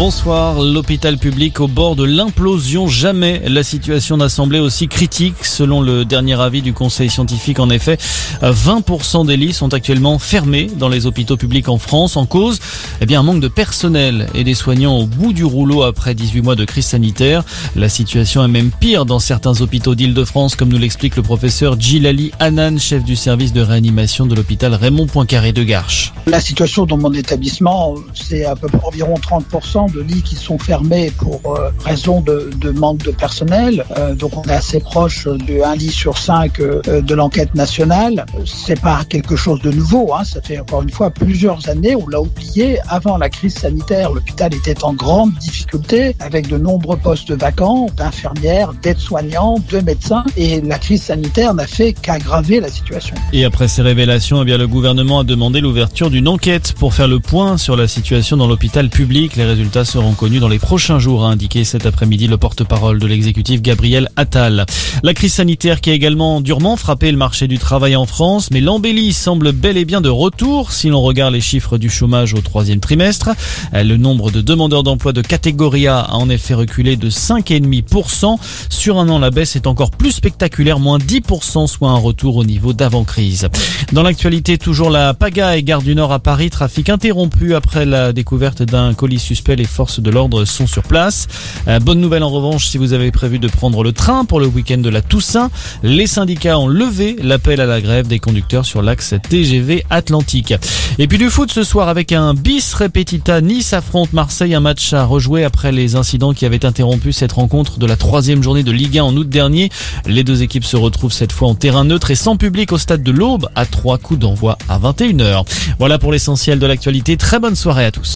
Bonsoir. L'hôpital public au bord de l'implosion. Jamais la situation n'a semblé aussi critique. Selon le dernier avis du conseil scientifique, en effet, 20% des lits sont actuellement fermés dans les hôpitaux publics en France. En cause, eh bien, un manque de personnel et des soignants au bout du rouleau après 18 mois de crise sanitaire. La situation est même pire dans certains hôpitaux d'Île-de-France, comme nous l'explique le professeur Gilali Hanan, chef du service de réanimation de l'hôpital Raymond Poincaré de Garches. La situation dans mon établissement, c'est à peu près environ 30% de lits qui sont fermés pour euh, raison de, manque de personnel. Euh, donc on est assez proche de un lit sur cinq euh, de l'enquête nationale. C'est pas quelque chose de nouveau. Hein. Ça fait encore une fois plusieurs années. On l'a oublié. Avant la crise sanitaire, l'hôpital était en grande difficulté avec de nombreux postes vacants d'infirmières, d'aides-soignants, de médecins. Et la crise sanitaire n'a fait qu'aggraver la situation. Et après ces révélations, eh le gouvernement a demandé l'ouverture d'une enquête pour faire le point sur la situation dans l'hôpital public. Les résultats seront connus dans les prochains jours, a indiqué cet après-midi le porte-parole de l'exécutif Gabriel Attal. La crise sanitaire qui a également durement frappé le marché du travail en France, mais l'embellie semble bel et bien de retour si l'on regarde les chiffres du chômage au troisième trimestre. Le nombre de demandeurs d'emploi de catégorie A a en effet reculé de 5,5%. Sur un an, la baisse est encore plus spectaculaire, moins 10%, soit un retour au niveau d'avant-crise. Dans l'actualité, toujours la pagaille, gare du Nord à Paris, trafic interrompu après la découverte d'un colis suspect. Les forces de l'ordre sont sur place. Euh, bonne nouvelle en revanche, si vous avez prévu de prendre le train pour le week-end de la Toussaint, les syndicats ont levé l'appel à la grève des conducteurs sur l'axe TGV Atlantique. Et puis du foot ce soir avec un bis repetita. Nice affronte Marseille, un match à rejouer après les incidents qui avaient interrompu cette rencontre de la troisième journée de Ligue 1 en août dernier. Les deux équipes se retrouvent cette fois en terrain neutre et sans public au stade de l'Aube à trois coups d'envoi à 21h. Voilà pour l'essentiel de l'actualité. Très bonne soirée à tous.